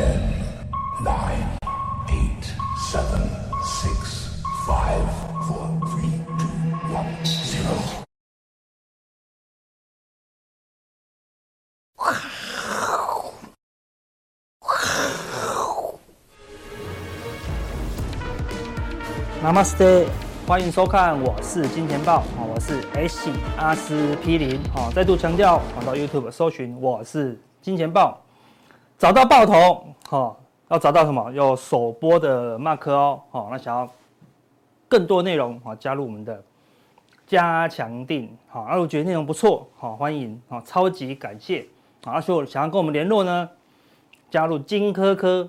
Ten, nine, eight, seven, six, five, four, three, two, one, zero. 那么 stay，欢迎收看，我是金钱豹啊，我是 H 阿司匹林啊，再度强调，到 YouTube 搜寻我是金钱豹，找到豹头，要找到什么？有首播的马克哦，好那想要更多内容，好加入我们的加强錠，好，如果觉得内容不错，好，欢迎，超级感谢，啊，如果想要跟我们联络呢，加入金科科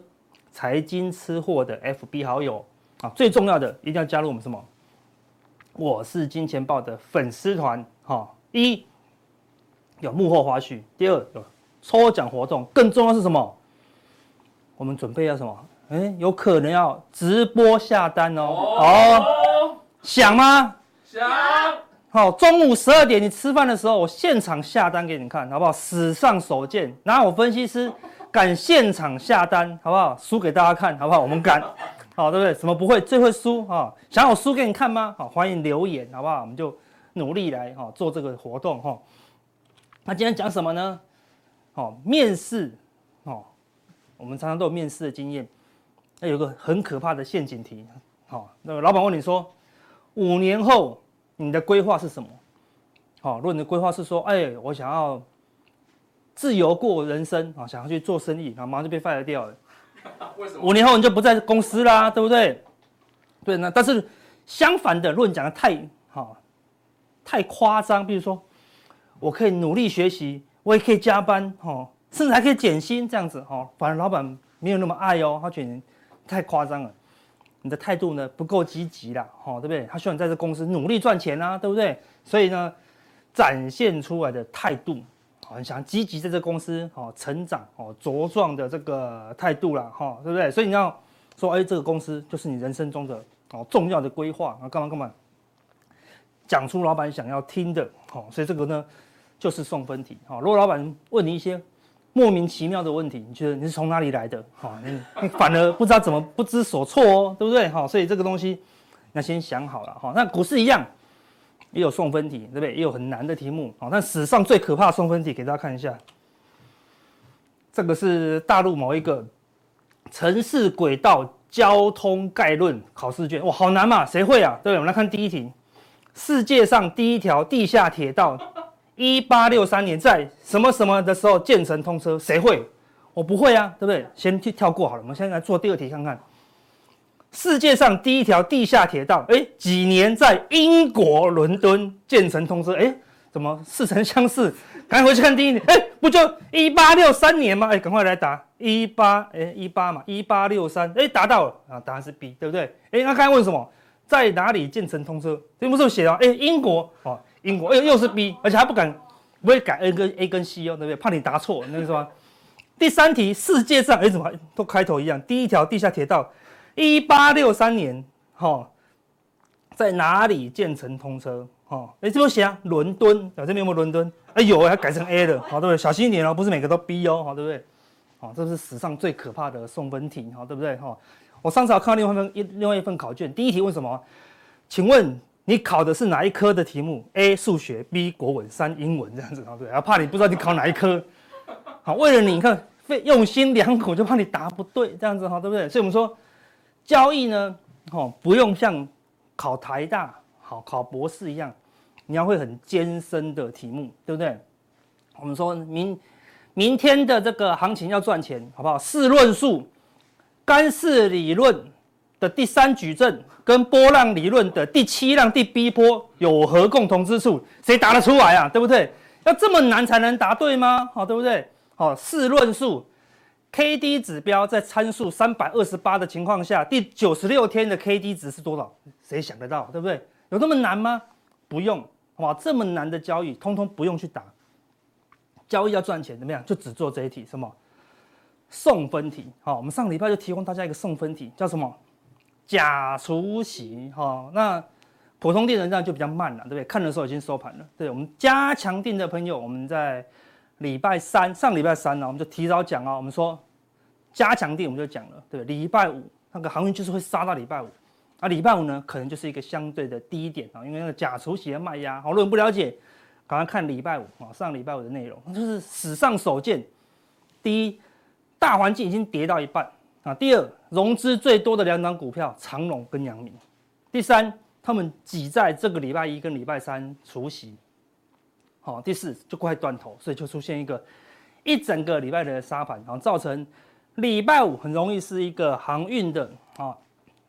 财经吃货的 FB 好友。啊，最重要的一定要加入我们什么？我是金钱豹的粉丝团，哈，一有幕后花絮，第二有抽奖活动，更重要是什么？我们准备要什么？哎，有可能要直播下单哦，哦，想吗？想。好，中午十二点你吃饭的时候，我现场下单给你看，好不好？史上首见，哪有分析师敢现场下单，好不好？输给大家看，好不好？我们敢。好，对不对？什么不会？最会输哈！想我输给你看吗？好，欢迎留言，好不好？我们就努力来哈做这个活动哈。那今天讲什么呢？好，面试哦，我们常常都有面试的经验。那有个很可怕的陷阱题。好，那个老板问你说，五年后你的规划是什么？好，如果你的规划是说，哎，我想要自由过人生啊，想要去做生意，然后马上就被 fire 掉了。五年后你就不在公司啦，对不对？对，那但是相反的，如果你讲的太好，太夸张，比如说我可以努力学习，我也可以加班，哈，甚至还可以减薪这样子，哈，反而老板没有那么爱哦，他觉得你太夸张了，你的态度呢不够积极啦，哈，对不对？他希望你在这公司努力赚钱啊，对不对？所以呢，展现出来的态度。很想积极在这公司哦成长哦茁壮的这个态度啦哈，对不对？所以你要说，哎，这个公司就是你人生中的哦重要的规划啊，干嘛干嘛？讲出老板想要听的哦，所以这个呢就是送分题哈。如果老板问你一些莫名其妙的问题，你觉得你是从哪里来的哈？你你反而不知道怎么不知所措哦，对不对？哈，所以这个东西那先想好了哈。那股市一样。也有送分题，对不对？也有很难的题目，好，但史上最可怕的送分题，给大家看一下。这个是大陆某一个城市轨道交通概论考试卷，哇，好难嘛，谁会啊？对？我们来看第一题：世界上第一条地下铁道，一八六三年在什么什么的时候建成通车？谁会？我不会啊，对不对？先去跳过好了，我们现在来做第二题看看。世界上第一条地下铁道，哎，几年在英国伦敦建成通车？哎，怎么似曾相识？赶快回去看第一题，哎，不就一八六三年吗？哎，赶快来答一八，哎，一八嘛，一八六三，哎，答到了啊，答案是 B，对不对？哎，那刚才问什么？在哪里建成通车？这不是写了？哎，英国哦，英国，哎，又是 B，而且还不敢，不会改 A 跟 A 跟 C 哦，对不对？怕你答错，那个什么？第三题，世界上哎，怎么都开头一样？第一条地下铁道。一八六三年，哈，在哪里建成通车？哈，哎，这么写啊？伦敦，啊，这边有没有伦敦？哎有，还改成 A 了，好，对不对？小心一点哦，不是每个都 B 哦，好，对不对？好，这是史上最可怕的送分题，好，对不对？哈，我上次有看到另外一份一另外一份考卷，第一题问什么？请问你考的是哪一科的题目？A 数学，B 国文，三英文，这样子，好，对，怕你不知道你考哪一科？好，为了你，你看费用心良苦，就怕你答不对，这样子，哈，对不对？所以我们说。交易呢，哦，不用像考台大、好考博士一样，你要会很艰深的题目，对不对？我们说明明天的这个行情要赚钱，好不好？试论述，干式理论的第三矩阵跟波浪理论的第七浪第 B 波有何共同之处？谁答得出来啊？对不对？要这么难才能答对吗？好，对不对？好，试论述。K D 指标在参数三百二十八的情况下，第九十六天的 K D 值是多少？谁想得到，对不对？有那么难吗？不用，哇，这么难的交易，通通不用去打。交易要赚钱，怎么样？就只做这一题，什么？送分题。好，我们上礼拜就提供大家一个送分题，叫什么？假除息。哈，那普通錠人这样就比较慢了，对不对？看的时候已经收盘了。对，我们加强錠的朋友，我们在。礼拜三，上礼拜三呢，我们就提早讲啊。我们说加强錠我们就讲了，对，礼拜五那个航运就是会杀到礼拜五，啊，礼拜五呢可能就是一个相对的低点啊，因为那个假除息的卖压，好，如果不了解，赶快看礼拜五啊，上礼拜五的内容，就是史上首见，第一，大环境已经跌到一半啊，第二，融资最多的两档股票长荣跟阳明，第三，他们挤在这个礼拜一跟礼拜三除息，好，第四就快断头，所以就出现一个一整个礼拜的杀盘，然后造成。礼拜五很容易是一个航运的啊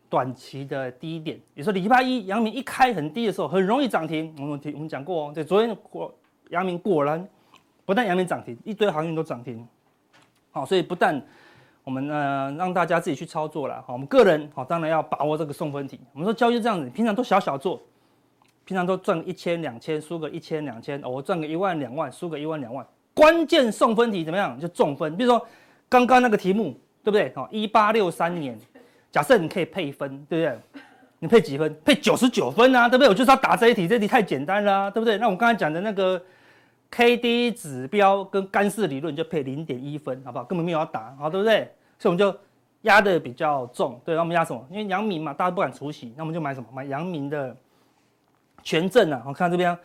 短期的低点，比如说礼拜一阳明一开很低的时候，很容易涨停。我们提我们讲过哦，对，昨天果阳明果然不但阳明涨停，一堆航运都涨停。好，所以不但我们呃让大家自己去操作了，好，我们个人好当然要把握这个送分题。我们说交易这样子，平常都小小做，平常都赚一千两千，输个一千两千，我赚个一万两万，输个一万两万。关键送分题怎么样？就中分，比如说。刚刚那个题目对不对？好，一八六三年，假设你可以配分，对不对？你配几分？配九十九分啊，对不对？我就是要答这一题，这题太简单了啊，对不对？那我刚才讲的那个 K D 指标跟干式理论就配零点一分，好不好？根本没有要答，好，对不对？所以我们就压的比较重，对，那我们压什么？因为阳明嘛，大家不敢除息，那我们就买什么？买阳明的权证啊，我看这边。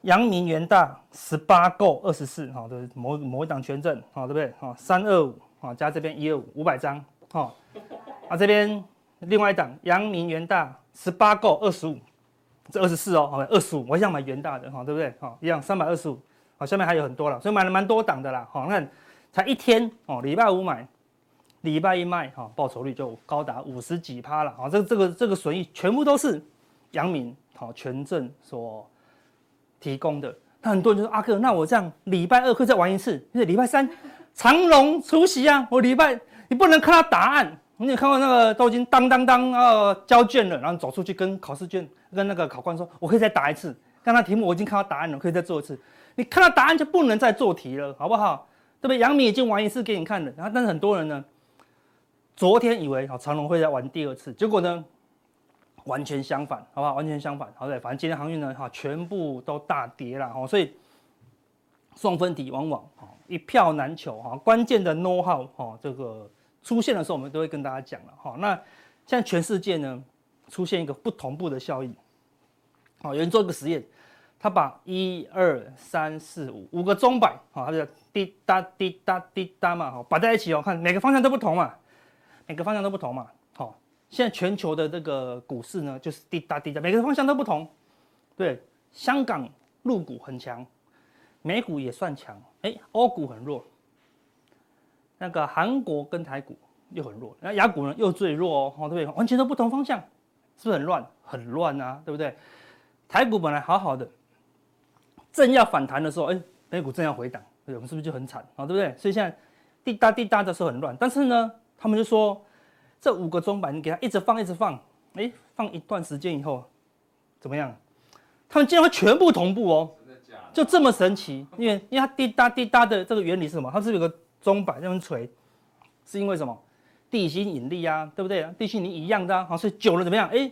阳明元大十八购二十四，好的某某一档权证，好对不对？好三二五，好加这边一二五五百张，好啊这边另外一档阳明元大十八购二十五，这二十四哦，好二十五，我想买元大的，好对不对？好一样三百二十五，好下面还有很多了，所以买了蛮多档的啦，好那才一天哦，礼拜五买，礼拜一卖，哈报酬率就高达五十几趴了，好这这个这个损益全部都是阳明好权证所。提供的，那很多人就说阿哥，那我这样礼拜二可以再玩一次，因为礼拜三长荣出席啊，我礼拜你不能看到答案，你有看过那个都已经当当当呃交卷了，然后走出去跟考试卷跟那个考官说，我可以再答一次，刚才题目我已经看到答案了，可以再做一次，你看到答案就不能再做题了，好不好？对不对？阳明已经玩一次给你看了，然后但是很多人呢，昨天以为好长隆会再玩第二次，结果呢？完全相反，好不好？完全相反，好对，反正今天航运呢，哈，全部都大跌了，哈，所以送分题往往哈一票难求，哈，关键的 know how 哈这个出现的时候，我们都会跟大家讲了，哈。那现在全世界呢出现一个不同步的效应，好，有人做一个实验，他把一二三四五五个钟摆，好，他就滴答滴答滴答嘛，好，摆在一起哦，看每个方向都不同嘛，每个方向都不同嘛。好现在全球的这个股市呢，就是滴答滴答，每个方向都不同。对，香港陆股很强，美股也算强，哎，欧股很弱。那个韩国跟台股又很弱，那亚股呢又最弱哦，对不对？完全都不同方向，是不是很乱？很乱啊，对不对？台股本来好好的，正要反弹的时候，哎，美股正要回档，我们是不是就很惨啊？对不对？所以现在滴答滴答的时候很乱，但是呢，他们就说。这五个钟摆，你给它一直放，一直放，哎，放一段时间以后，怎么样？他们竟然会全部同步哦，就这么神奇？因为因为它滴答滴答的这个原理是什么？它是有个钟摆这样锤，是因为什么？地心引力啊，对不对？地心引力一样的啊，好，所以久了怎么样？哎，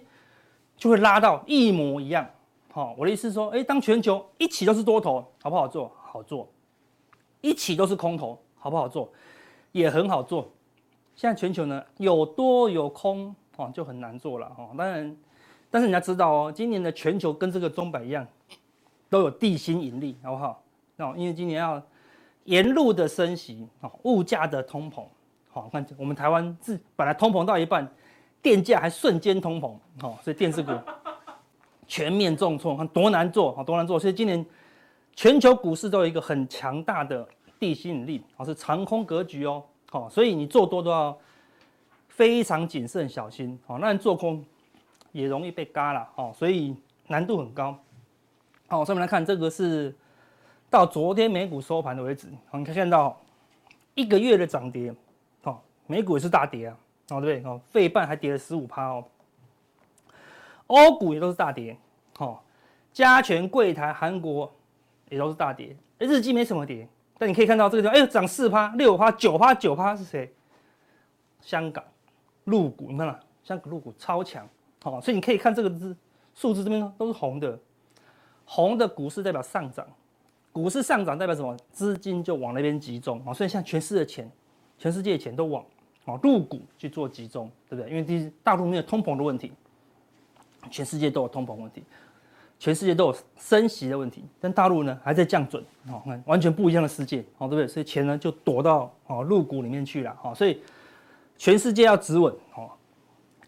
就会拉到一模一样。好，我的意思是说，哎，当全球一起都是多头，好不好做？好做。一起都是空头，好不好做？也很好做。现在全球呢有多有空哦，就很难做了哦。当然，但是你要知道哦，今年的全球跟这个钟摆一样，都有地心引力，好不好？哦，因为今年要沿路的升息哦，物价的通膨，好，看我们台湾自本来通膨到一半，电价还瞬间通膨，哦，所以电视股全面重挫，看多难做，好多难做。所以今年全球股市都有一个很强大的地心引力，哦，是长空格局哦。好，所以你做多都要非常谨慎小心。好，那你做空也容易被嘎了。好，所以难度很高。好，上面来看，这个是到昨天美股收盘的为止。好，你可以看到一个月的涨跌。好，美股也是大跌啊。哦，对不对？哦，费半还跌了十五趴哦。欧股也都是大跌。好，加权柜台韩国也都是大跌。日经没什么跌。但你可以看到这个地方，哎呦，涨四趴、六趴、九趴、九趴是谁？香港入股，你看了？香港入股超强，好，所以你可以看这个字数字这边呢都是红的，红的股市代表上涨，股市上涨代表什么？资金就往那边集中哦，所以现在全市的钱全世界的钱都往哦入股去做集中，对不对？因为第一，大陆没有通膨的问题，全世界都有通膨问题，全世界都有升息的问题，但大陆呢还在降准，哦，完全不一样的世界，哦，对不对？所以钱呢就躲到哦陆股里面去了，哦，所以全世界要止稳，哦，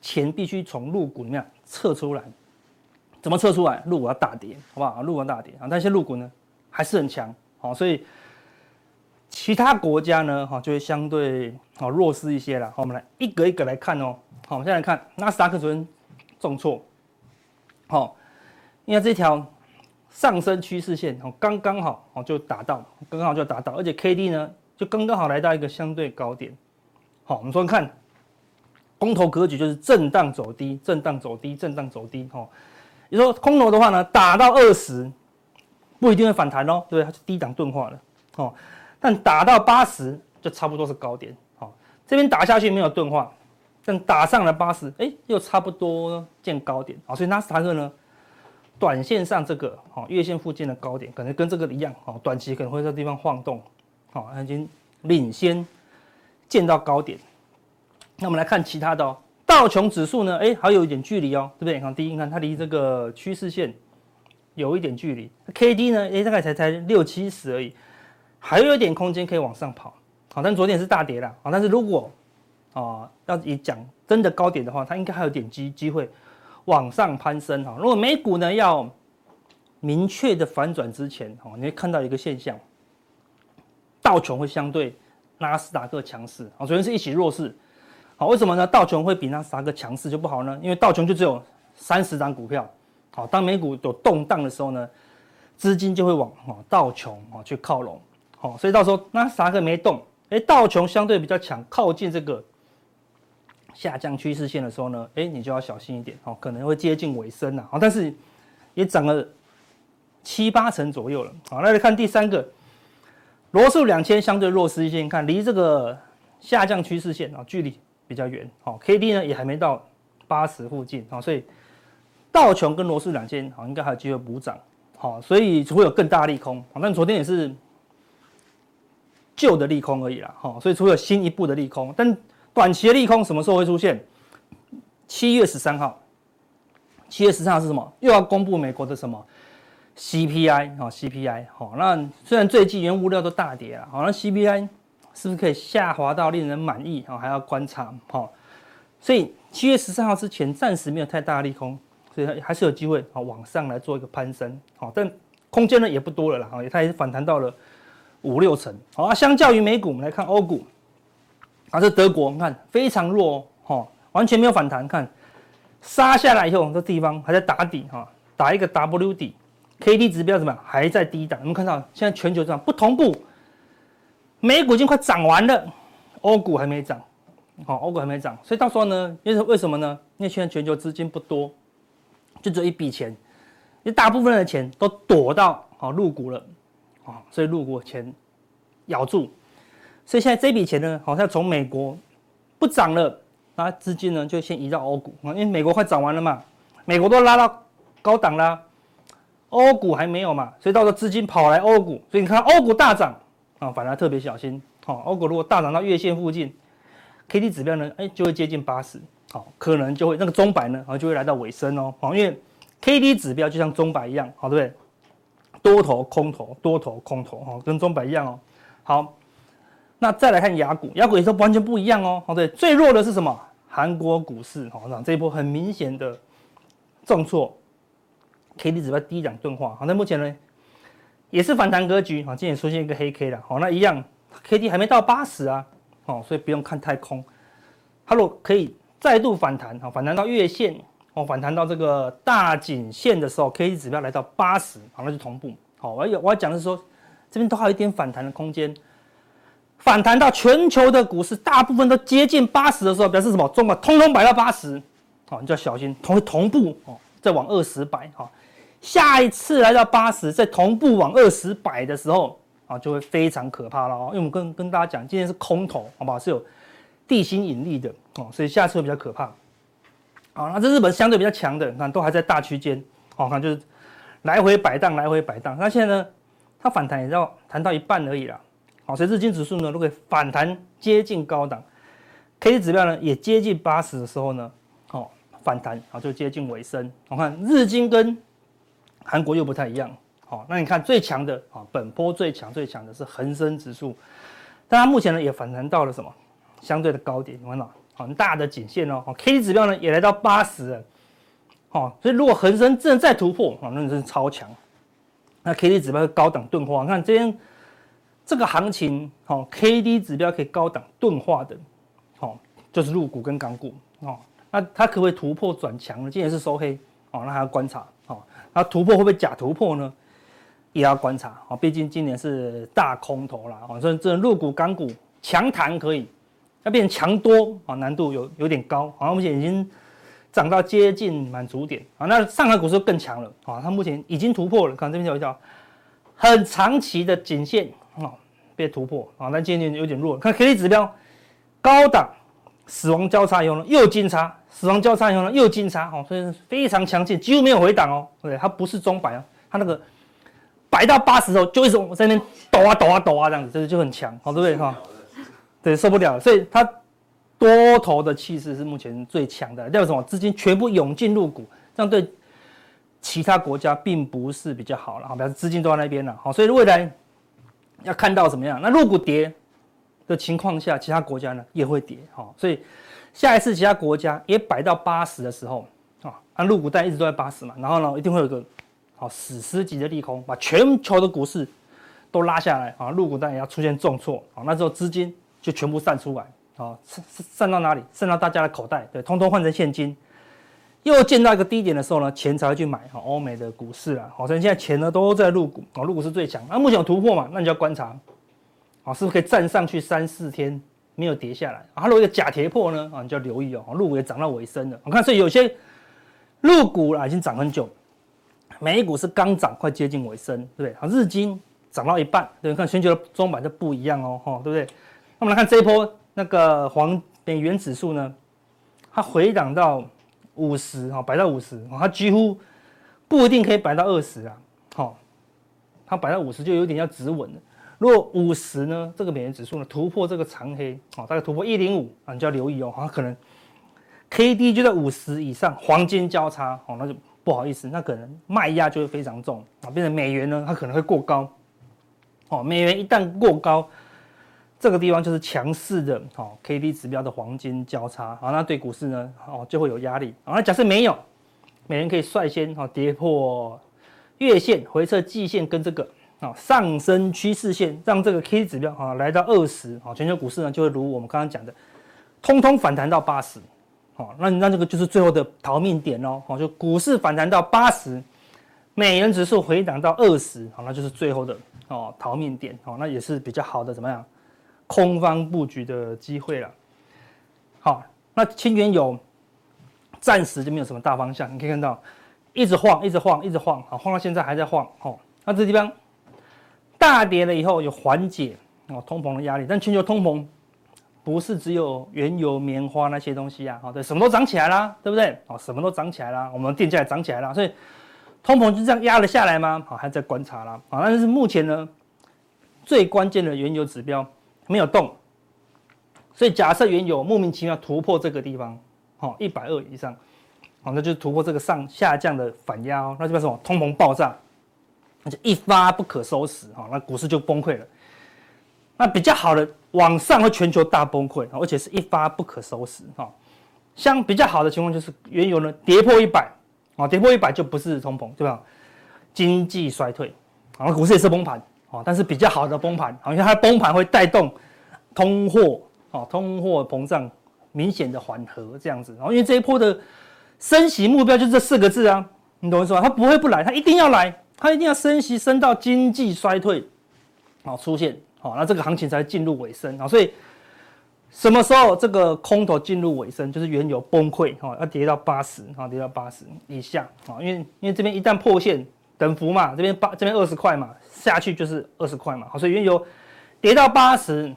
钱必须从陆股里面撤出来，怎么撤出来？陆股要大跌，好不好？陆股要大跌啊，但是陆股呢还是很强，好，所以。其他国家呢，哈就会相对好弱势一些了。好，我们来一个一个来看哦。好，我们现在来看纳斯达克昨天重挫，好，因为这条上升趋势线哦刚刚好哦就达到，刚刚好就达到，而且 K D 呢就刚刚好来到一个相对高点。好，我们说看空头格局就是震荡走低，震荡走低，震荡走低。哈，你说空头的话呢，打到二十不一定会反弹哦，对不对？它是低档钝化了。哦。但打到八十就差不多是高点，好，这边打下去没有钝化，但打上了八十，哎，又差不多见高点，好，所以纳斯达克呢，短线上这个，好，月线附近的高点可能跟这个一样，好，短期可能会在地方晃动，好，已经领先见到高点。那我们来看其他的哦，道琼指数呢，哎，还有一点距离哦，对不对？你看第一，你看它离这个趋势线有一点距离，K D 呢，哎，大概才才六七十而已。还有一点空间可以往上跑，好，但昨天是大跌了，好，但是如果啊要以讲真的高点的话，它应该还有点机机会往上攀升哈。如果美股呢要明确的反转之前，哈，你会看到一个现象，道琼会相对纳斯达克强势，啊，昨天是一起弱势，好，为什么呢？道琼会比纳斯达克强势就不好呢？因为道琼就只有三十张股票，好，当美股有动荡的时候呢，资金就会往啊道琼啊去靠拢。哦，所以到时候纳斯达克没动，哎，道琼相对比较强，靠近这个下降趋势线的时候呢，哎，你就要小心一点，哦，可能会接近尾声了，啊，但是也涨了七八成左右了，好，那来看第三个，罗素两千相对弱势一些，你看离这个下降趋势线啊距离比较远，好，K D 呢也还没到八十附近，啊，所以道琼跟罗素两千好应该还有机会补涨，好，所以会有更大利空，好，但昨天也是。旧的利空而已啦，哈，所以除了新一步的利空，但短期的利空什么时候会出现？七月十三号，七月十三号是什么？又要公布美国的什么 CPI 啊？CPI 好，那虽然最近原物料都大跌了，好，那 CPI 是不是可以下滑到令人满意啊？还要观察，好，所以七月十三号之前暂时没有太大的利空，所以还是有机会啊往上来做一个攀升，好，但空间呢也不多了啦，哈，它也是反弹到了。五六成，好啊。相较于美股，我们来看欧股，啊，这德国，你看非常弱哦，哈，完全没有反弹。看杀下来以后，这地方还在打底，哈，打一个 W 底，K D 指标怎么样？还在低档。我们看到现在全球这样不同步，美股已经快涨完了，欧股还没涨，好，欧股还没涨，所以到时候呢，因为为什么呢？因为现在全球资金不多，就只有一笔钱，因为大部分的钱都躲到好入股了。啊，所以入股钱咬住，所以现在这笔钱呢，好像从美国不涨了，那资金呢就先移到欧股啊，因为美国快涨完了嘛，美国都拉到高档啦，欧股还没有嘛，所以到时候资金跑来欧股，所以你看欧股大涨啊，反而特别小心。好，欧股如果大涨到月线附近，K D 指标呢，哎，就会接近八十，好，可能就会那个钟摆呢，啊，就会来到尾声哦，好，因为 K D 指标就像钟摆一样，好，对不对？多头空头，多头空头，哈，跟钟摆一样哦。好，那再来看雅股，雅股也是完全不一样哦。好，对，最弱的是什么？韩国股市，好，那这一波很明显的重挫，K D 指标低档钝化。好，那目前呢也是反弹格局，好，今天出现一个黑 K 了。好，那一样，K D 还没到八十啊，好，所以不用看太空。它如果可以再度反弹，好，反弹到月线。哦，反弹到这个大颈线的时候，K D 指标来到八十，好，那就同步。好，我要我要讲的是说，这边都还有一点反弹的空间。反弹到全球的股市大部分都接近八十的时候，表示什么？中国通通摆到八十，好，你就要小心同同步哦，再往二十摆。好，下一次来到八十，再同步往二十摆的时候，啊，就会非常可怕了哦。因为我们跟跟大家讲，今天是空头，好不好？是有地心引力的哦，所以下次会比较可怕。好，那这日本相对比较强的，那都还在大区间，好，看就是来回摆荡，来回摆荡。那现在呢，它反弹也要弹到一半而已啦。好，所以日经指数呢，如果反弹接近高档，K D 指标呢也接近八十的时候呢，好反弹，啊就接近尾声。我看日经跟韩国又不太一样，好，那你看最强的啊，本波最强最强的是恒生指数，但它目前呢也反弹到了什么相对的高点，你看到很大的颈线哦，K D 指标呢也来到八十了，好，所以如果恒生真的再突破啊，那真是超强。那 K D 指标高档钝化，你看这边这个行情，哦，K D 指标可以高档钝化的，哦，就是陆股跟港股，哦，那它可不可以突破转强呢？今天是收黑，哦，那还要观察，哦，那突破会不会假突破呢？也要观察，哦，毕竟今年是大空头啦，哦，所以这陆股、港股强弹可以，要变成强多，啊，难度有有点高，好，目前已经。涨到接近满足点啊，那上海股市更强了啊，它目前已经突破了，看这边有一条很长期的颈线，被突破啊，但今天有点弱。看 K D 指标，高档死亡交叉以后呢，又金叉，死亡交叉以后呢，又金叉，哦，所以非常强劲，几乎没有回档哦，对，它不是中摆啊，它那个摆到八十之后就一直在那边抖啊抖啊抖啊这样子，这就很强，好对不对哈？对，受不了，所以它。多头的气势是目前最强的，代表什么？资金全部涌进入股，这样对其他国家并不是比较好了，好，表示资金都在那边了，好，所以未来要看到怎么样？那入股跌的情况下，其他国家呢也会跌，好，所以下一次其他国家也摆到八十的时候，啊，那入股带一直都在八十嘛，然后呢，一定会有个好史诗级的利空，把全球的股市都拉下来，啊，入股带也要出现重挫，啊，那时候资金就全部散出来。好，散散到哪里？散到大家的口袋，对，通通换成现金。又见到一个低点的时候呢，钱才会去买哈欧美的股市啦。好，所以现在钱呢都在入股，啊，入股是最强。那目前有突破嘛？那你就要观察，好，是不是可以站上去三四天没有跌下来？啊，如果一个假跌破呢？啊，你就要留意哦。入股也涨到尾声了。我看，所以有些入股啊已经涨很久，美股是刚涨，快接近尾声，对不对？啊，日经涨到一半，对，你看全球的中板就不一样哦，哈，对不对？那我们来看这一波。那个黄美元指数呢，它回档到五十哈，摆到五十，它几乎不一定可以摆到二十啊，好，它摆到五十就有点要止稳了。如果五十呢，这个美元指数呢突破这个长黑，哦，大概突破一零五啊，你就要留意哦，它可能 K D 就在五十以上，黄金交叉，哦，那就不好意思，那可能卖压就会非常重啊，变成美元呢，它可能会过高，哦，美元一旦过高。这个地方就是强势的，哦，K D 指标的黄金交叉，好，那对股市呢，哦，就会有压力。好，那假设没有，美元可以率先哦跌破月线，回测季线跟这个啊上升趋势线，让这个 K D 指标啊来到二十，好，全球股市呢就会如我们刚刚讲的，通通反弹到八十，好，那那这个就是最后的逃命点哦，好，就股市反弹到八十，美元指数回档到二十，好，那就是最后的哦逃命点，好，那也是比较好的，怎么样？空方布局的机会了，好，那轻原油暂时就没有什么大方向，你可以看到一直晃，一直晃，一直晃，好，晃到现在还在晃，哦，那这地方大跌了以后有缓解哦，通膨的压力，但全球通膨不是只有原油、棉花那些东西啊，好，对，什么都涨起来啦，对不对？哦，什么都涨起来啦，我们的电价也涨起来了，所以通膨就这样压了下来吗？好，还在观察啦，好，但是目前呢，最关键的原油指标。没有动，所以假设原油莫名其妙突破这个地方，好一百二以上，好，那就是突破这个上下降的反压哦，那就什么通膨爆炸，那就一发不可收拾，好，那股市就崩溃了。那比较好的往上和全球大崩溃，而且是一发不可收拾，哈。像比较好的情况就是原油呢跌破一百，啊，跌破一百就不是通膨，对吧？经济衰退，好，股市也是崩盘。但是比较好的崩盘，好像它崩盘会带动通货，哦，通货膨胀明显的缓和这样子。然后因为这一波的升息目标就是这四个字啊，你懂我意思吧？它不会不来，它一定要来，它一定要升息升到经济衰退，好出现，好，那这个行情才进入尾声啊。所以什么时候这个空头进入尾声，就是原油崩溃，哈，要跌到八十，啊，跌到八十以下，啊，因为因为这边一旦破线。等幅嘛，这边八这边二十块嘛，下去就是二十块嘛，好，所以原油跌到八十，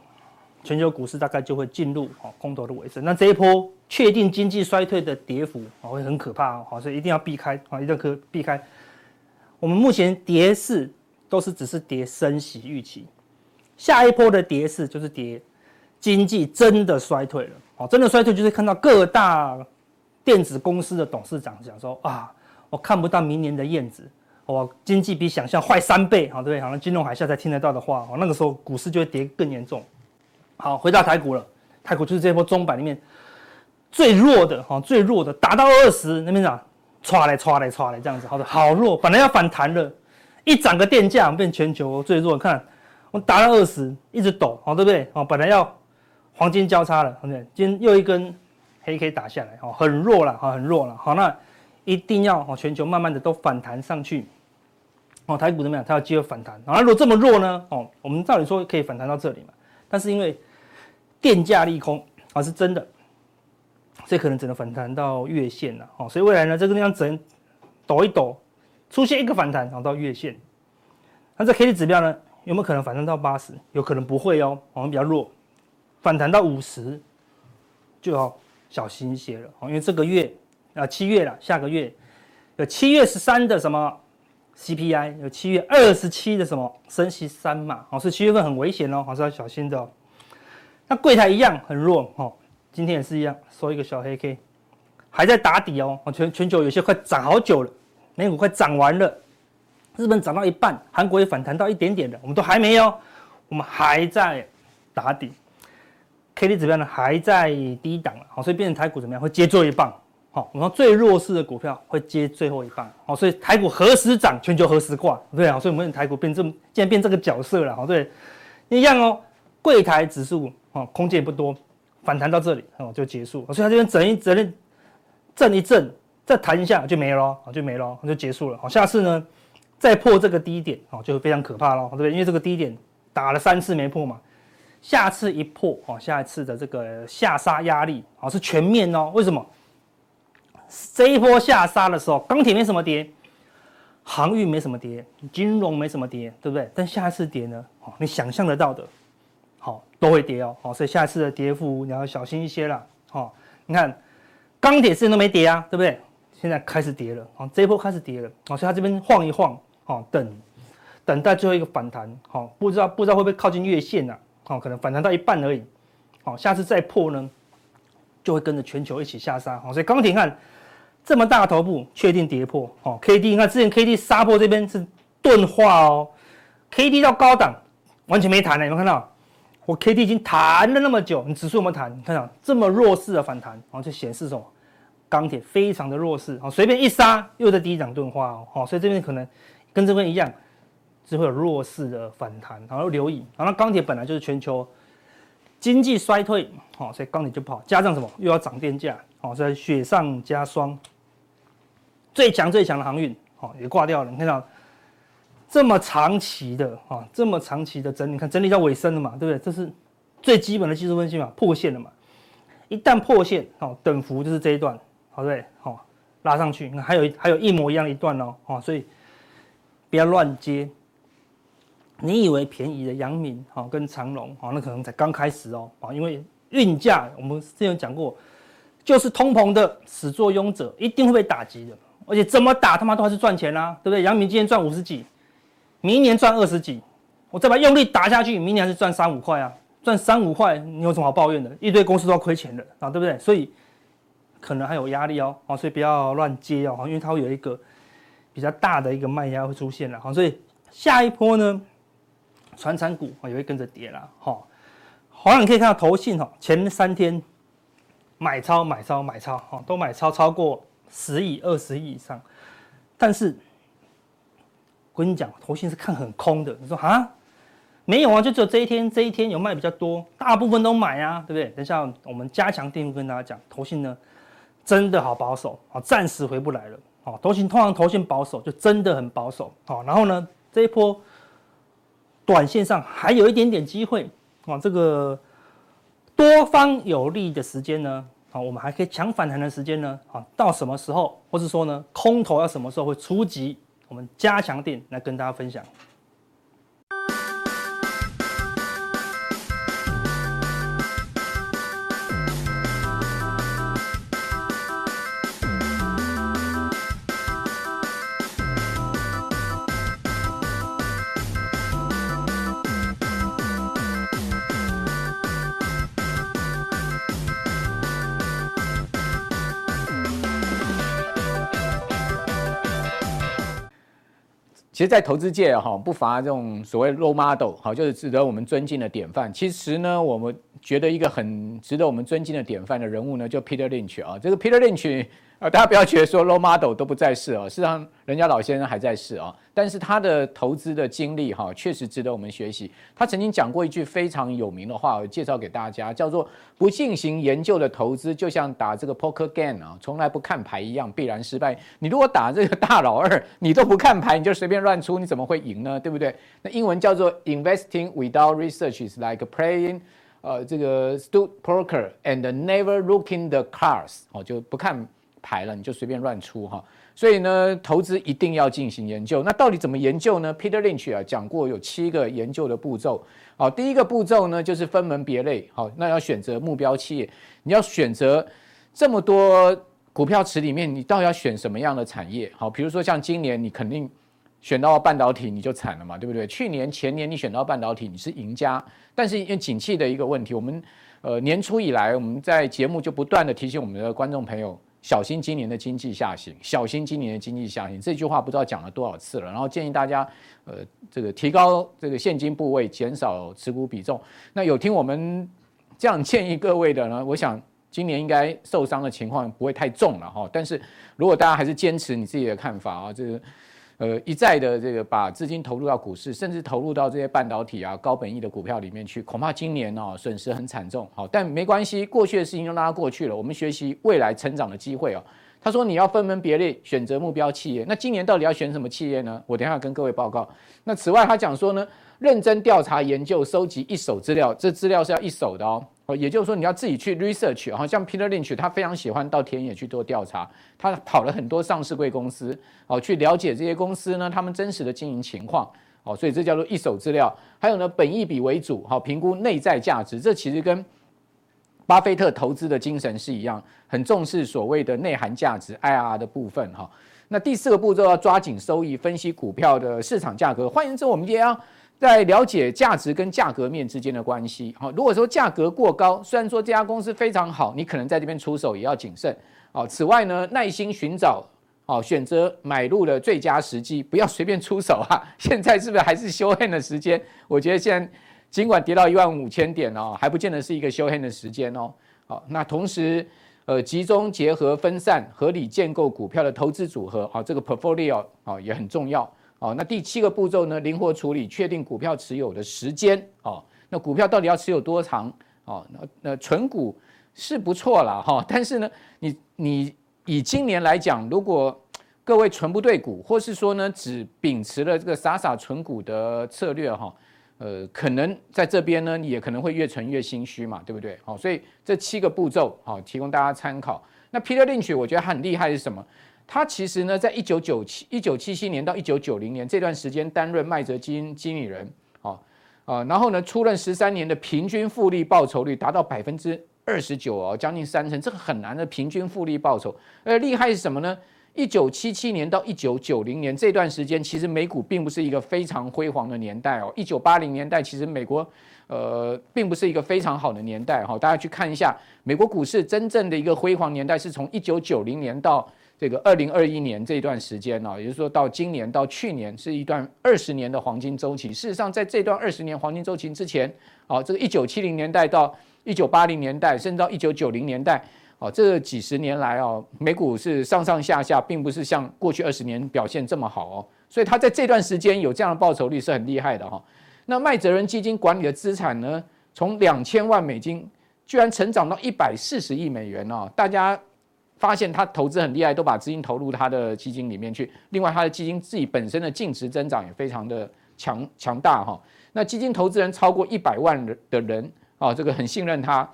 全球股市大概就会进入哦空头的尾声。那这一波确定经济衰退的跌幅啊会很可怕哦，好，所以一定要避开啊，一定要可避开。我们目前跌势都是只是跌升息预期，下一波的跌势就是跌经济真的衰退了。哦，真的衰退就是看到各大电子公司的董事长讲说啊，我看不到明年的燕子，哦经济比想象坏三倍，好对不对？好像金融海啸才听得到的话，哦，那个时候股市就会跌更严重。好，回到台股了，台股就是这波中板里面最弱的，哈，最弱的，打到二十那边讲，唰来唰来唰来这样子，好的，好弱，本来要反弹了，一涨个电价变全球最弱，看我打到二十，一直抖，好对不对？哦，本来要。黄金交叉了，对不对？今天又一根黑 K 打下来，哦，很弱了，哈，很弱了，好，那一定要哦，全球慢慢的都反弹上去，哦，台股怎么样？它要接着反弹，然后，如果这么弱呢？哦，我们照理说可以反弹到这里嘛，但是因为电价利空啊，是真的，所以可能只能反弹到月线了，哦，所以未来呢，这个地方只能抖一抖，出现一个反弹，然后到月线，那这 K D 指标呢，有没有可能反弹到八十？有可能不会哦，我们比较弱。反弹到五十，就要小心一些了哦，因为这个月啊七月了，下个月有七月十三的什么 CPI，有七月二十七的什么升息三码哦，是七月份很危险哦，还是要小心的哦。那柜台一样很弱哦，今天也是一样收一个小黑 K，还在打底哦，全全球有些快涨好久了，美股快涨完了，日本涨到一半，韩国也反弹到一点点的，我们都还没有，我们还在打底。K D 指标呢还在低档了，好，所以变成台股怎么样？会接住一棒，好，我们说最弱势的股票会接最后一棒，好，所以台股何时涨，全球何时挂，对啊，所以我们台股变这么，竟然变这个角色了，好，对，一样哦，柜台指数哦，空间也不多，反弹到这里哦就结束，所以它这边整一整，震一震，再弹一下就没了，就没了，就结束了，好，下次呢再破这个低点，哦，就非常可怕了，对不对？因为这个低点打了三次没破嘛。下次一破哦，下一次的这个下杀压力哦是全面哦。为什么？这一波下杀的时候，钢铁没什么跌，航运没什么跌，金融没什么跌，对不对？但下一次跌呢？哦，你想象得到的，好都会跌哦。好，所以下一次的跌幅你要小心一些啦。好，你看钢铁之前都没跌啊，对不对？现在开始跌了，哦，这一波开始跌了，哦，所以它这边晃一晃，哦，等等待最后一个反弹，好，不知道不知道会不会靠近月线啊？哦，可能反弹到一半而已，好，下次再破呢，就会跟着全球一起下杀。好，所以钢铁看这么大头部，确定跌破。哦，K D 你看之前 K D 杀破这边是钝化哦，K D 到高档完全没弹呢，有没有看到？我 K D 已经弹了那么久，你指数有没有弹？你看到这么弱势的反弹，然后就显示什么？钢铁非常的弱势，哦，随便一杀又在低档钝化哦，好，所以这边可能跟这边一样。是会有弱势的反弹，然后留意，然后钢铁本来就是全球经济衰退，好，所以钢铁就不好，加上什么又要涨电价，好，所以雪上加霜。最强最强的航运，好，也挂掉了。你看到这么长期的啊，这么长期的整理，你看整理到尾声了嘛，对不对？这是最基本的技术分析嘛，破线了嘛。一旦破线，好，等幅就是这一段，好对，好，拉上去，那还有还有一模一样一段哦，好，所以不要乱接。你以为便宜的阳明好跟长荣好，那可能才刚开始哦啊，因为运价我们之前有讲过，就是通膨的始作俑者一定会被打击的，而且怎么打他妈都还是赚钱啦、啊，对不对？杨明今天赚五十几，明年赚二十几，我再把用力打下去，明年还是赚三五块啊，赚三五块你有什么好抱怨的？一堆公司都要亏钱的啊，对不对？所以可能还有压力哦，啊，所以不要乱接哦，因为它会有一个比较大的一个卖压会出现了，好，所以下一波呢？传产股也会跟着跌了，哈，好像你可以看到投信哈，前三天买超买超买超，哈，都买超超过十亿、二十亿以上。但是我跟你讲，投信是看很空的。你说啊，没有啊，就只有这一天，这一天有卖比较多，大部分都买啊，对不对？等一下我们加强定会跟大家讲，投信呢真的好保守，啊，暂时回不来了，啊，投信通常投信保守就真的很保守，啊，然后呢这一波。短线上还有一点点机会啊，这个多方有利的时间呢，我们还可以抢反弹的时间呢，啊，到什么时候，或是说呢，空头要什么时候会出击，我们加强点来跟大家分享。其实，在投资界哈，不乏这种所谓 role model，好，就是值得我们尊敬的典范。其实呢，我们觉得一个很值得我们尊敬的典范的人物呢，就 Peter Lynch 啊，这个 Peter Lynch。啊，大家不要觉得说 role model 都不在世哦，事实上人家老先生还在世啊。但是他的投资的经历哈，确实值得我们学习。他曾经讲过一句非常有名的话，我介绍给大家，叫做“不进行研究的投资，就像打这个 poker game 啊，从来不看牌一样，必然失败。你如果打这个大老二，你都不看牌，你就随便乱出，你怎么会赢呢？对不对？那英文叫做 investing without research is like playing 呃这个 stud poker and never looking the cards 哦，就不看。牌了，你就随便乱出哈，所以呢，投资一定要进行研究。那到底怎么研究呢？Peter Lynch 啊讲过有七个研究的步骤。好，第一个步骤呢就是分门别类。好，那要选择目标企业，你要选择这么多股票池里面，你到底要选什么样的产业？好，比如说像今年你肯定选到半导体，你就惨了嘛，对不对？去年前年你选到半导体，你是赢家。但是因为景气的一个问题，我们呃年初以来我们在节目就不断的提醒我们的观众朋友。小心今年的经济下行，小心今年的经济下行，这句话不知道讲了多少次了。然后建议大家，呃，这个提高这个现金部位，减少持股比重。那有听我们这样建议各位的呢？我想今年应该受伤的情况不会太重了哈。但是如果大家还是坚持你自己的看法啊，这个。呃，一再的这个把资金投入到股市，甚至投入到这些半导体啊、高本益的股票里面去，恐怕今年哦损失很惨重。好，但没关系，过去的事情就让它过去了。我们学习未来成长的机会哦。他说你要分门别类选择目标企业，那今年到底要选什么企业呢？我等下跟各位报告。那此外，他讲说呢，认真调查研究，收集一手资料，这资料是要一手的哦。也就是说你要自己去 research，好像 Peter Lynch 他非常喜欢到田野去做调查，他跑了很多上市柜公司，哦，去了解这些公司呢，他们真实的经营情况，哦，所以这叫做一手资料。还有呢，本益比为主，好，评估内在价值，这其实跟巴菲特投资的精神是一样，很重视所谓的内涵价值 IRR 的部分，哈。那第四个步骤要抓紧收益，分析股票的市场价格。换言之，我们也要。在了解价值跟价格面之间的关系，好，如果说价格过高，虽然说这家公司非常好，你可能在这边出手也要谨慎，好，此外呢，耐心寻找，好，选择买入的最佳时机，不要随便出手啊。现在是不是还是修恨的时间？我觉得现在尽管跌到一万五千点哦，还不见得是一个修恨的时间哦。好，那同时，呃，集中结合分散，合理建构股票的投资组合，好，这个 portfolio 啊也很重要。哦，那第七个步骤呢？灵活处理，确定股票持有的时间。哦，那股票到底要持有多长？哦，那那存股是不错了哈，但是呢，你你以今年来讲，如果各位存不对股，或是说呢，只秉持了这个傻傻存股的策略哈，呃，可能在这边呢，你也可能会越存越心虚嘛，对不对？好，所以这七个步骤好，提供大家参考。那 Peter Lynch 我觉得很厉害是什么？他其实呢，在一九九七一九七七年到一九九零年这段时间担任麦哲基金经理人，啊啊，然后呢，出任十三年的平均复利报酬率达到百分之二十九哦，将近三成，这个很难的平均复利报酬。呃，厉害是什么呢？一九七七年到一九九零年这段时间，其实美股并不是一个非常辉煌的年代哦。一九八零年代其实美国呃并不是一个非常好的年代哈，大家去看一下美国股市真正的一个辉煌年代是从一九九零年到。这个二零二一年这一段时间呢，也就是说到今年到去年是一段二十年的黄金周期。事实上，在这段二十年黄金周期之前，啊，这个一九七零年代到一九八零年代，甚至到一九九零年代，啊，这几十年来啊，美股是上上下下，并不是像过去二十年表现这么好哦。所以，他在这段时间有这样的报酬率是很厉害的哈。那麦哲伦基金管理的资产呢，从两千万美金居然成长到一百四十亿美元哦，大家。发现他投资很厉害，都把资金投入他的基金里面去。另外，他的基金自己本身的净值增长也非常的强强大哈。那基金投资人超过一百万人的人啊，这个很信任他，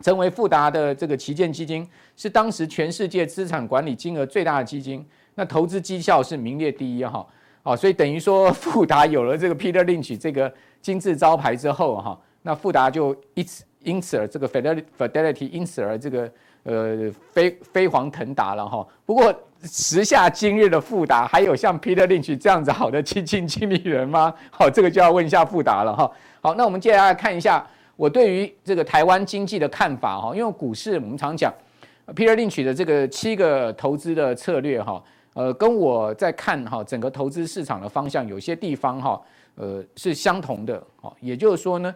成为富达的这个旗舰基金，是当时全世界资产管理金额最大的基金。那投资绩效是名列第一哈。啊，所以等于说富达有了这个 Peter Lynch 这个金字招牌之后哈，那富达就因此因此而这个 Fidelity 因此而这个。呃，飞飞黄腾达了哈。不过时下今日的富达还有像 Peter Lynch 这样子好的基金经理人吗？好，这个就要问一下富达了哈。好，那我们接下来看一下我对于这个台湾经济的看法哈。因为股市我们常讲 Peter Lynch 的这个七个投资的策略哈，呃，跟我在看哈整个投资市场的方向，有些地方哈，呃，是相同的。好，也就是说呢，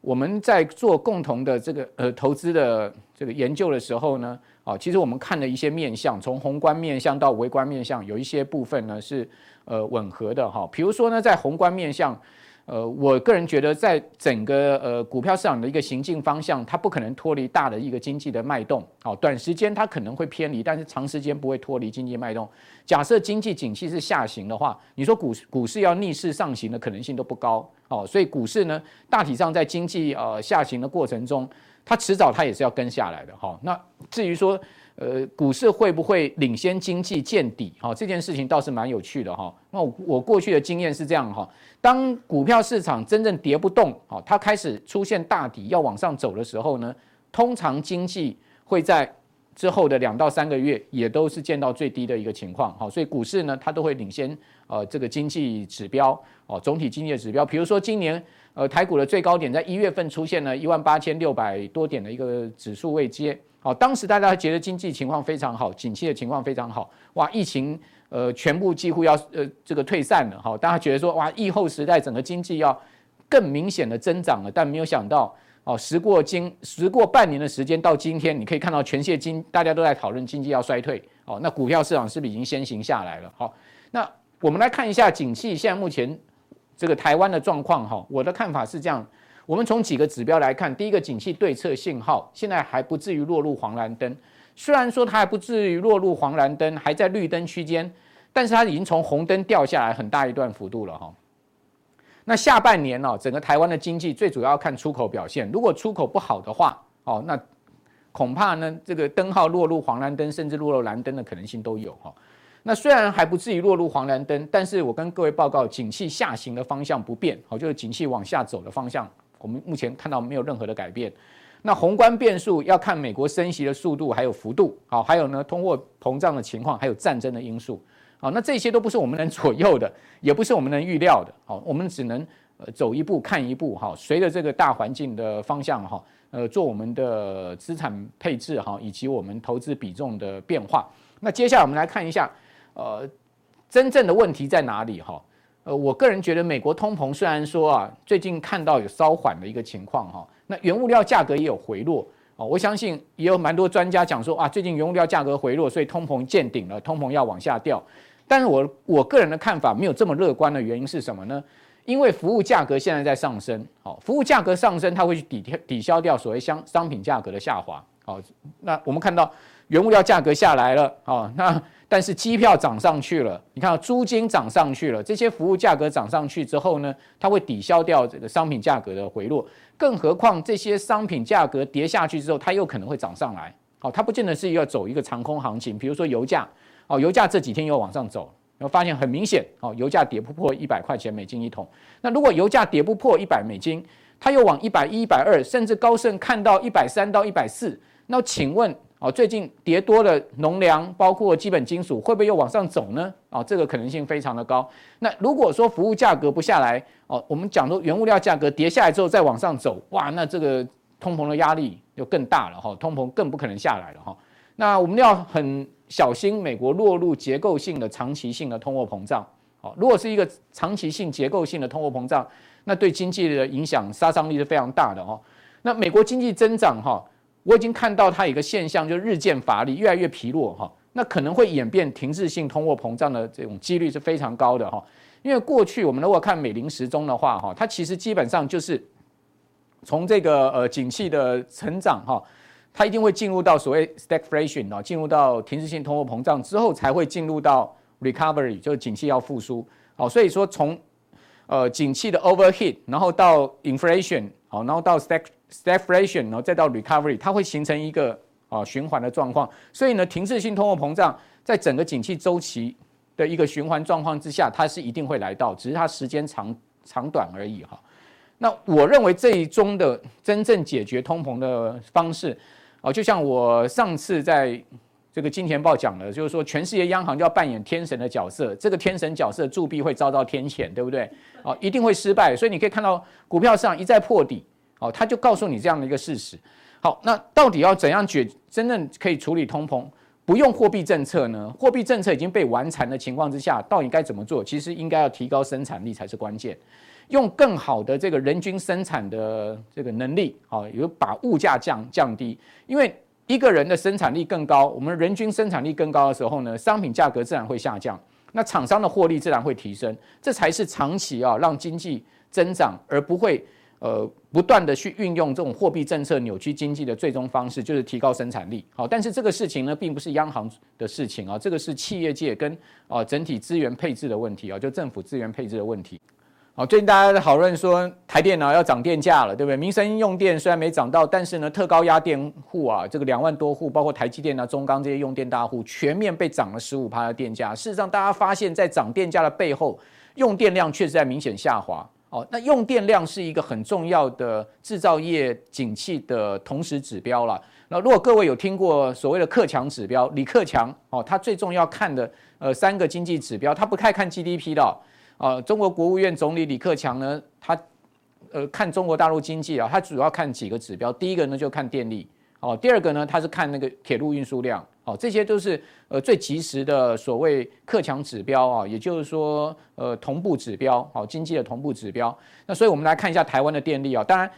我们在做共同的这个呃投资的这个研究的时候呢，啊，其实我们看了一些面相，从宏观面相到微观面相，有一些部分呢是呃吻合的哈。比如说呢，在宏观面相。呃，我个人觉得，在整个呃股票市场的一个行进方向，它不可能脱离大的一个经济的脉动。好，短时间它可能会偏离，但是长时间不会脱离经济脉动。假设经济景气是下行的话，你说股股市要逆势上行的可能性都不高。哦，所以股市呢，大体上在经济呃下行的过程中，它迟早它也是要跟下来的。好，那至于说。呃，股市会不会领先经济见底？哈，这件事情倒是蛮有趣的哈。那我我过去的经验是这样哈，当股票市场真正跌不动，哈，它开始出现大底要往上走的时候呢，通常经济会在之后的两到三个月也都是见到最低的一个情况。哈，所以股市呢，它都会领先呃这个经济指标哦，总体经济指标。比如说今年呃台股的最高点在一月份出现了一万八千六百多点的一个指数位阶。好，当时大家觉得经济情况非常好，景气的情况非常好，哇，疫情呃全部几乎要呃这个退散了，好，大家觉得说哇，疫后时代整个经济要更明显的增长了，但没有想到哦，时过经时过半年的时间到今天，你可以看到全世界经大家都在讨论经济要衰退，哦，那股票市场是不是已经先行下来了？好，那我们来看一下景气现在目前这个台湾的状况哈，我的看法是这样。我们从几个指标来看，第一个景气对策信号现在还不至于落入黄蓝灯，虽然说它还不至于落入黄蓝灯，还在绿灯区间，但是它已经从红灯掉下来很大一段幅度了哈。那下半年呢，整个台湾的经济最主要看出口表现，如果出口不好的话，哦，那恐怕呢这个灯号落入黄蓝灯，甚至落入蓝灯的可能性都有哈。那虽然还不至于落入黄蓝灯，但是我跟各位报告，景气下行的方向不变，好，就是景气往下走的方向。我们目前看到没有任何的改变，那宏观变数要看美国升息的速度还有幅度，好，还有呢通货膨胀的情况，还有战争的因素，好，那这些都不是我们能左右的，也不是我们能预料的，好，我们只能呃走一步看一步，哈，随着这个大环境的方向，哈，呃，做我们的资产配置，哈，以及我们投资比重的变化。那接下来我们来看一下，呃，真正的问题在哪里，哈。呃，我个人觉得美国通膨虽然说啊，最近看到有稍缓的一个情况哈，那原物料价格也有回落啊。我相信也有蛮多专家讲说啊，最近原物料价格回落，所以通膨见顶了，通膨要往下掉。但是我我个人的看法没有这么乐观的原因是什么呢？因为服务价格现在在上升，好，服务价格上升，它会去抵抵消掉所谓商商品价格的下滑。好，那我们看到原物料价格下来了，好，那。但是机票涨上去了，你看租金涨上去了，这些服务价格涨上去之后呢，它会抵消掉这个商品价格的回落。更何况这些商品价格跌下去之后，它又可能会涨上来。好，它不见得是要走一个长空行情。比如说油价，哦，油价这几天又往上走，然后发现很明显，哦，油价跌不破一百块钱美金一桶。那如果油价跌不破一百美金，它又往一百一、一百二，甚至高盛看到一百三到一百四，那请问？哦，最近跌多的农粮，包括基本金属，会不会又往上走呢？啊，这个可能性非常的高。那如果说服务价格不下来，哦，我们讲说原物料价格跌下来之后再往上走，哇，那这个通膨的压力就更大了哈，通膨更不可能下来了哈。那我们要很小心，美国落入结构性的长期性的通货膨胀。好，如果是一个长期性结构性的通货膨胀，那对经济的影响杀伤力是非常大的哦。那美国经济增长哈。我已经看到它有一个现象，就是日渐乏力，越来越疲弱哈。那可能会演变停滞性通货膨胀的这种几率是非常高的哈。因为过去我们如果看美林时钟的话哈，它其实基本上就是从这个呃景气的成长哈，它一定会进入到所谓 stagflation 啊，进入到停滞性通货膨胀之后，才会进入到 recovery，就是景气要复苏。好，所以说从呃景气的 overheat，然后到 inflation，好，然后到 stag stagflation，然后再到 recovery，它会形成一个啊循环的状况。所以呢，停滞性通货膨胀在整个景气周期的一个循环状况之下，它是一定会来到，只是它时间长长短而已哈。那我认为这一中的真正解决通膨的方式，哦，就像我上次在这个金钱报讲的，就是说全世界央行就要扮演天神的角色，这个天神角色铸币会遭到天谴，对不对？哦，一定会失败。所以你可以看到股票市场一再破底。好，他就告诉你这样的一个事实。好，那到底要怎样解真正可以处理通膨，不用货币政策呢？货币政策已经被完残的情况之下，到底该怎么做？其实应该要提高生产力才是关键，用更好的这个人均生产的这个能力，好，有把物价降降低。因为一个人的生产力更高，我们人均生产力更高的时候呢，商品价格自然会下降，那厂商的获利自然会提升，这才是长期啊让经济增长，而不会。呃，不断的去运用这种货币政策扭曲经济的最终方式，就是提高生产力。好，但是这个事情呢，并不是央行的事情啊，这个是企业界跟啊整体资源配置的问题啊，就政府资源配置的问题。好，最近大家在讨论说台电脑要涨电价了，对不对？民生用电虽然没涨到，但是呢，特高压电户啊，这个两万多户，包括台积电啊、中钢这些用电大户，全面被涨了十五趴的电价。事实上，大家发现，在涨电价的背后，用电量确实在明显下滑。哦，那用电量是一个很重要的制造业景气的同时指标了。那如果各位有听过所谓的克强指标，李克强哦，他最重要看的呃三个经济指标，他不太看 GDP 的。啊，中国国务院总理李克强呢，他呃看中国大陆经济啊，他主要看几个指标，第一个呢就看电力，哦，第二个呢他是看那个铁路运输量。哦，这些都是呃最及时的所谓克强指标啊，也就是说呃同步指标，好，经济的同步指标。那所以我们来看一下台湾的电力啊，当然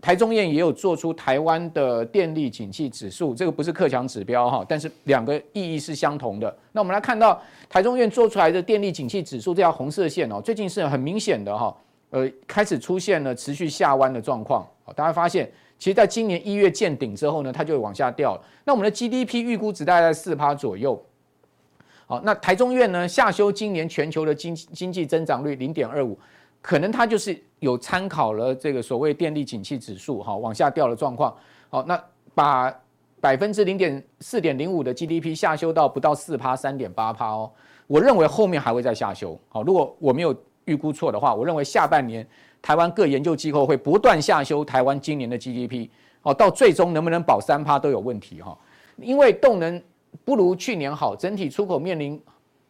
台中院也有做出台湾的电力景气指数，这个不是克强指标哈，但是两个意义是相同的。那我们来看到台中院做出来的电力景气指数这条红色线哦，最近是很明显的哈，呃开始出现了持续下弯的状况，大家发现。其实，在今年一月见顶之后呢，它就往下掉了。那我们的 GDP 预估值大概在四趴左右。好，那台中院呢下修今年全球的经经济增长率零点二五，可能它就是有参考了这个所谓电力景气指数哈往下掉的状况。好，那把百分之零点四点零五的 GDP 下修到不到四趴三点八趴哦。我认为后面还会再下修。好，如果我没有预估错的话，我认为下半年。台湾各研究机构会不断下修台湾今年的 GDP，哦，到最终能不能保三趴都有问题哈，因为动能不如去年好，整体出口面临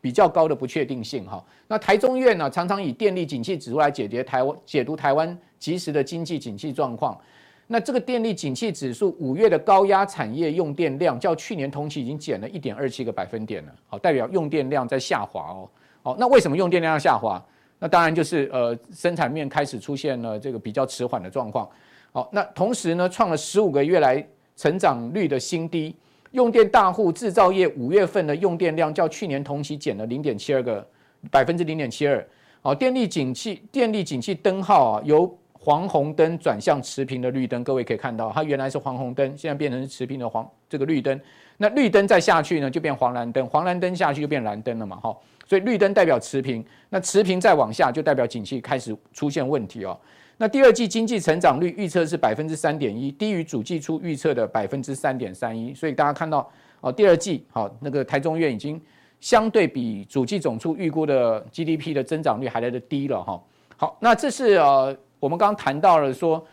比较高的不确定性哈。那台中院呢，常常以电力景气指数来解决台湾解读台湾即时的经济景气状况。那这个电力景气指数五月的高压产业用电量较去年同期已经减了一点二七个百分点了，好，代表用电量在下滑哦。好，那为什么用电量要下滑？那当然就是呃，生产面开始出现了这个比较迟缓的状况。好，那同时呢，创了十五个月来成长率的新低。用电大户制造业五月份的用电量较去年同期减了零点七二个百分之零点七二。好，电力景气电力景气灯号啊，由黄红灯转向持平的绿灯。各位可以看到，它原来是黄红灯，现在变成持平的黄这个绿灯。那绿灯再下去呢，就变黄蓝灯，黄蓝灯下去就变蓝灯了嘛，哈。所以绿灯代表持平，那持平再往下就代表景气开始出现问题哦。那第二季经济成长率预测是百分之三点一，低于主计处预测的百分之三点三一。所以大家看到哦，第二季好，那个台中院已经相对比主计总处预估的 GDP 的增长率还来得低了哈。好，那这是呃我们刚刚谈到了说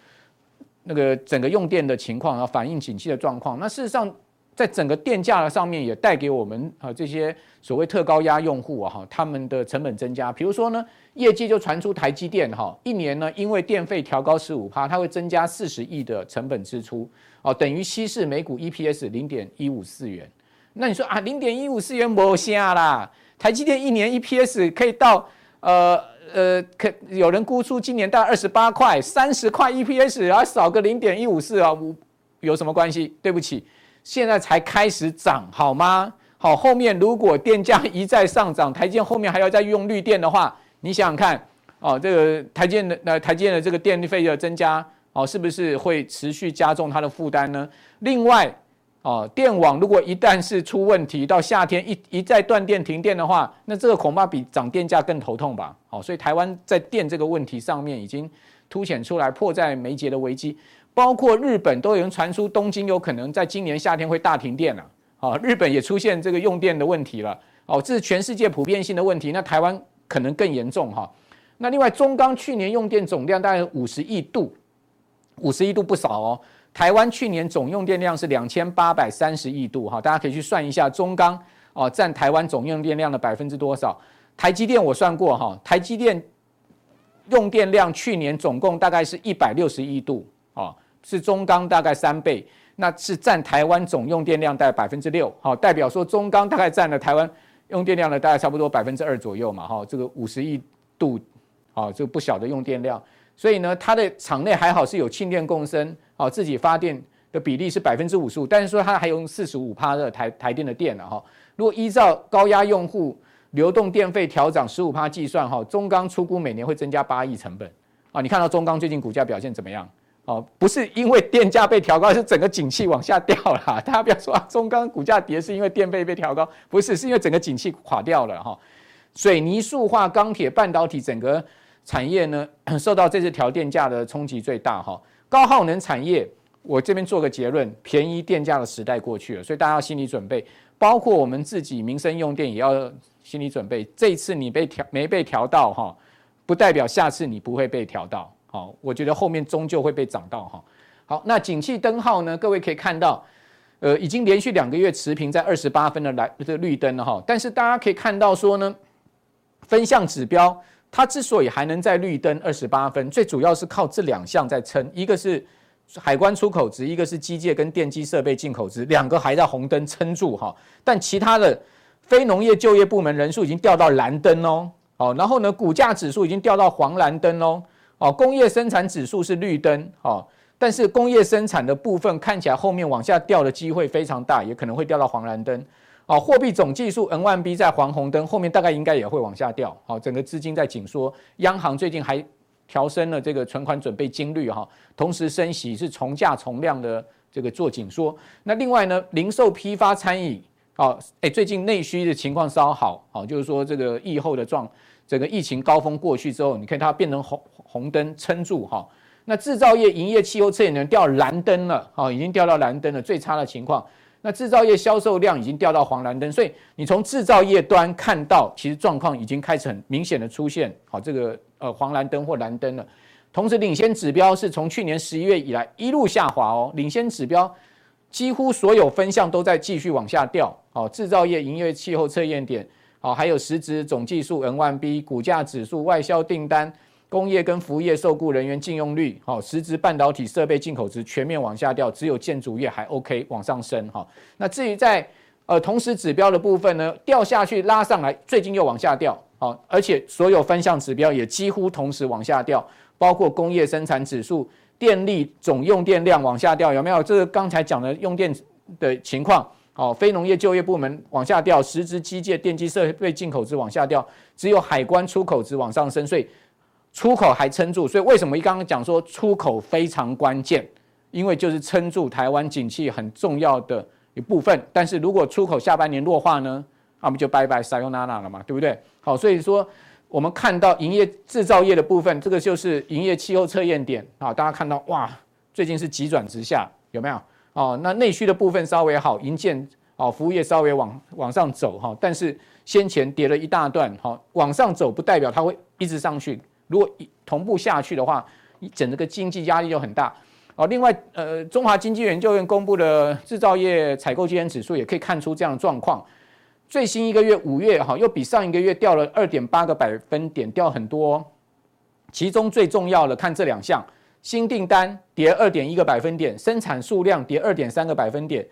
那个整个用电的情况啊，反映景气的状况。那事实上。在整个电价的上面，也带给我们啊这些所谓特高压用户啊哈，他们的成本增加。比如说呢，业绩就传出台积电哈，一年呢因为电费调高十五趴，它会增加四十亿的成本支出哦，等于稀释每股 EPS 零点一五四元。那你说啊，零点一五四元没下啦，台积电一年 EPS 可以到呃呃，可有人估出今年大概二十八块，三十块 EPS，然后少个零点一五四啊，五有什么关系？对不起。现在才开始涨，好吗？好，后面如果电价一再上涨，台积后面还要再用绿电的话，你想想看，哦，这个台积的呃台积的这个电力费的增加，哦，是不是会持续加重它的负担呢？另外，哦，电网如果一旦是出问题，到夏天一一再断电停电的话，那这个恐怕比涨电价更头痛吧？好，所以台湾在电这个问题上面已经凸显出来迫在眉睫的危机。包括日本都有人传出东京有可能在今年夏天会大停电了，啊，日本也出现这个用电的问题了，哦，这是全世界普遍性的问题，那台湾可能更严重哈。那另外中钢去年用电总量大概五十亿度，五十亿度不少哦。台湾去年总用电量是两千八百三十亿度哈，大家可以去算一下中钢哦占台湾总用电量的百分之多少？台积电我算过哈，台积电用电量去年总共大概是一百六十亿度。是中钢大概三倍，那是占台湾总用电量大概百分之六，好，代表说中钢大概占了台湾用电量的大概差不多百分之二左右嘛，哈，这个五十亿度，好，这个不小的用电量，所以呢，它的厂内还好是有氢电共生，好，自己发电的比例是百分之五十五，但是说它还用四十五趴的台台电的电了哈，如果依照高压用户流动电费调涨十五趴计算，哈，中钢出估每年会增加八亿成本，啊，你看到中钢最近股价表现怎么样？哦，不是因为电价被调高，是整个景气往下掉了。大家不要说啊，中钢股价跌是因为电费被调高，不是，是因为整个景气垮掉了哈。水泥、塑化、钢铁、半导体整个产业呢，受到这次调电价的冲击最大哈。高耗能产业，我这边做个结论，便宜电价的时代过去了，所以大家要心理准备，包括我们自己民生用电也要心理准备。这一次你被调没被调到哈，不代表下次你不会被调到。好，我觉得后面终究会被涨到哈。好，那景气灯号呢？各位可以看到，呃，已经连续两个月持平在二十八分的蓝这绿灯了哈。但是大家可以看到说呢，分项指标它之所以还能在绿灯二十八分，最主要是靠这两项在撑，一个是海关出口值，一个是机械跟电机设备进口值，两个还在红灯撑住哈。但其他的非农业就业部门人数已经掉到蓝灯哦。好，然后呢，股价指数已经掉到黄蓝灯哦。哦，工业生产指数是绿灯，哦，但是工业生产的部分看起来后面往下掉的机会非常大，也可能会掉到黄蓝灯。哦，货币总计数 M1B 在黄红灯，后面大概应该也会往下掉。好，整个资金在紧缩，央行最近还调升了这个存款准备金率，哈，同时升息是从价从量的这个做紧缩。那另外呢，零售批发餐饮，哦，哎，最近内需的情况稍好，好，就是说这个疫后的状。整个疫情高峰过去之后，你看它变成红红灯撑住哈。那制造业营业气候测验能掉蓝灯了，哈，已经掉到蓝灯了，最差的情况。那制造业销售量已经掉到黄蓝灯，所以你从制造业端看到，其实状况已经开始很明显的出现，好，这个呃黄蓝灯或蓝灯了。同时，领先指标是从去年十一月以来一路下滑哦，领先指标几乎所有分项都在继续往下掉，好，制造业营业气候测验点。好，还有实质总计数 M1B 股价指数、外销订单、工业跟服务业受雇人员净用率，哦，实质半导体设备进口值全面往下掉，只有建筑业还 OK 往上升。哈，那至于在呃同时指标的部分呢，掉下去拉上来，最近又往下掉。好，而且所有分项指标也几乎同时往下掉，包括工业生产指数、电力总用电量往下掉，有没有？这个刚才讲的用电的情况。好，非农业就业部门往下掉，实质机械、电机设备进口值往下掉，只有海关出口值往上升，所以出口还撑住。所以为什么一刚刚讲说出口非常关键？因为就是撑住台湾景气很重要的一部分。但是如果出口下半年弱化呢，那我们就拜拜撒由那拉了嘛，对不对？好，所以说我们看到营业制造业的部分，这个就是营业气候测验点啊，大家看到哇，最近是急转直下，有没有？哦，那内需的部分稍微好，银建哦，服务业稍微往往上走哈，但是先前跌了一大段，哈，往上走不代表它会一直上去，如果同步下去的话，整个经济压力就很大。哦，另外，呃，中华经济研究院公布的制造业采购经理指数也可以看出这样的状况，最新一个月五月哈，又比上一个月掉了二点八个百分点，掉很多，其中最重要的看这两项。新订单跌二点一个百分点，生产数量跌二点三个百分点，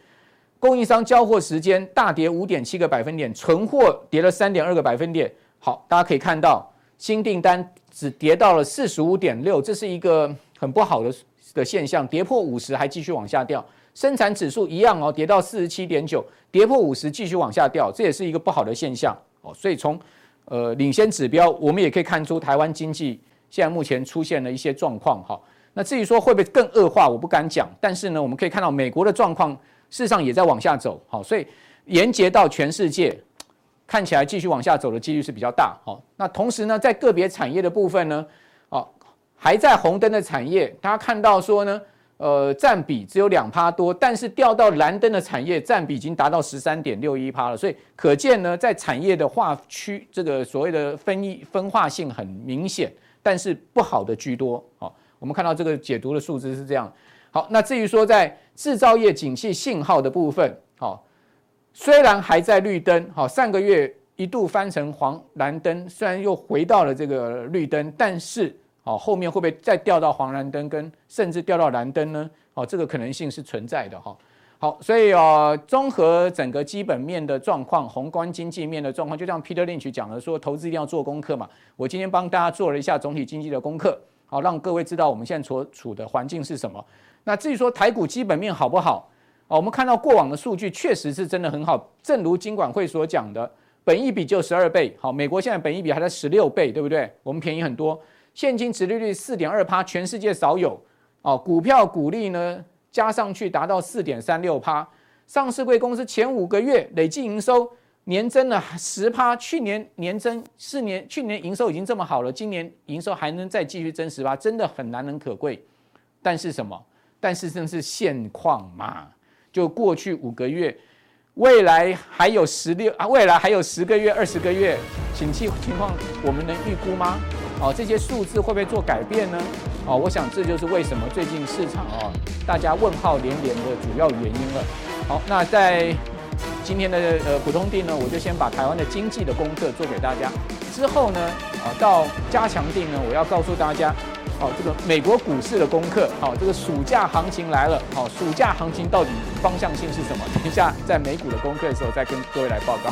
供应商交货时间大跌五点七个百分点，存货跌了三点二个百分点。好，大家可以看到，新订单只跌到了四十五点六，这是一个很不好的的现象，跌破五十还继续往下掉。生产指数一样哦，跌到四十七点九，跌破五十继续往下掉，这也是一个不好的现象哦。所以从呃领先指标，我们也可以看出台湾经济现在目前出现了一些状况哈。那至于说会不会更恶化，我不敢讲。但是呢，我们可以看到美国的状况事实上也在往下走，好，所以连接到全世界，看起来继续往下走的几率是比较大，好。那同时呢，在个别产业的部分呢，哦，还在红灯的产业，大家看到说呢，呃，占比只有两趴多，但是掉到蓝灯的产业占比已经达到十三点六一趴了，所以可见呢，在产业的划区，这个所谓的分异分化性很明显，但是不好的居多，好。我们看到这个解读的数字是这样。好，那至于说在制造业景气信号的部分，好，虽然还在绿灯，好，上个月一度翻成黄蓝灯，虽然又回到了这个绿灯，但是，好，后面会不会再掉到黄蓝灯，跟甚至掉到蓝灯呢？哦，这个可能性是存在的哈。好，所以啊，综合整个基本面的状况，宏观经济面的状况，就像 Peter Lynch 讲的说，投资一定要做功课嘛。我今天帮大家做了一下总体经济的功课，好，让各位知道我们现在所处的环境是什么。那至于说台股基本面好不好？哦，我们看到过往的数据确实是真的很好，正如金管会所讲的，本益比就十二倍，好，美国现在本益比还在十六倍，对不对？我们便宜很多，现金殖利率四点二趴，全世界少有。哦，股票股利呢？加上去达到四点三六趴，上市柜公司前五个月累计营收年增了十趴，去年年增四年，去年营收已经这么好了，今年营收还能再继续增十趴，真的很难能可贵。但是什么？但是这是现况嘛？就过去五个月，未来还有十六啊，未来还有十个月、二十个月，景气情况我们能预估吗？哦，这些数字会不会做改变呢？哦，我想这就是为什么最近市场哦，大家问号连连的主要原因了。好，那在今天的呃普通定呢，我就先把台湾的经济的功课做给大家。之后呢，啊到加强定呢，我要告诉大家，好这个美国股市的功课，好这个暑假行情来了，好暑假行情到底方向性是什么？等一下在美股的功课的时候再跟各位来报告。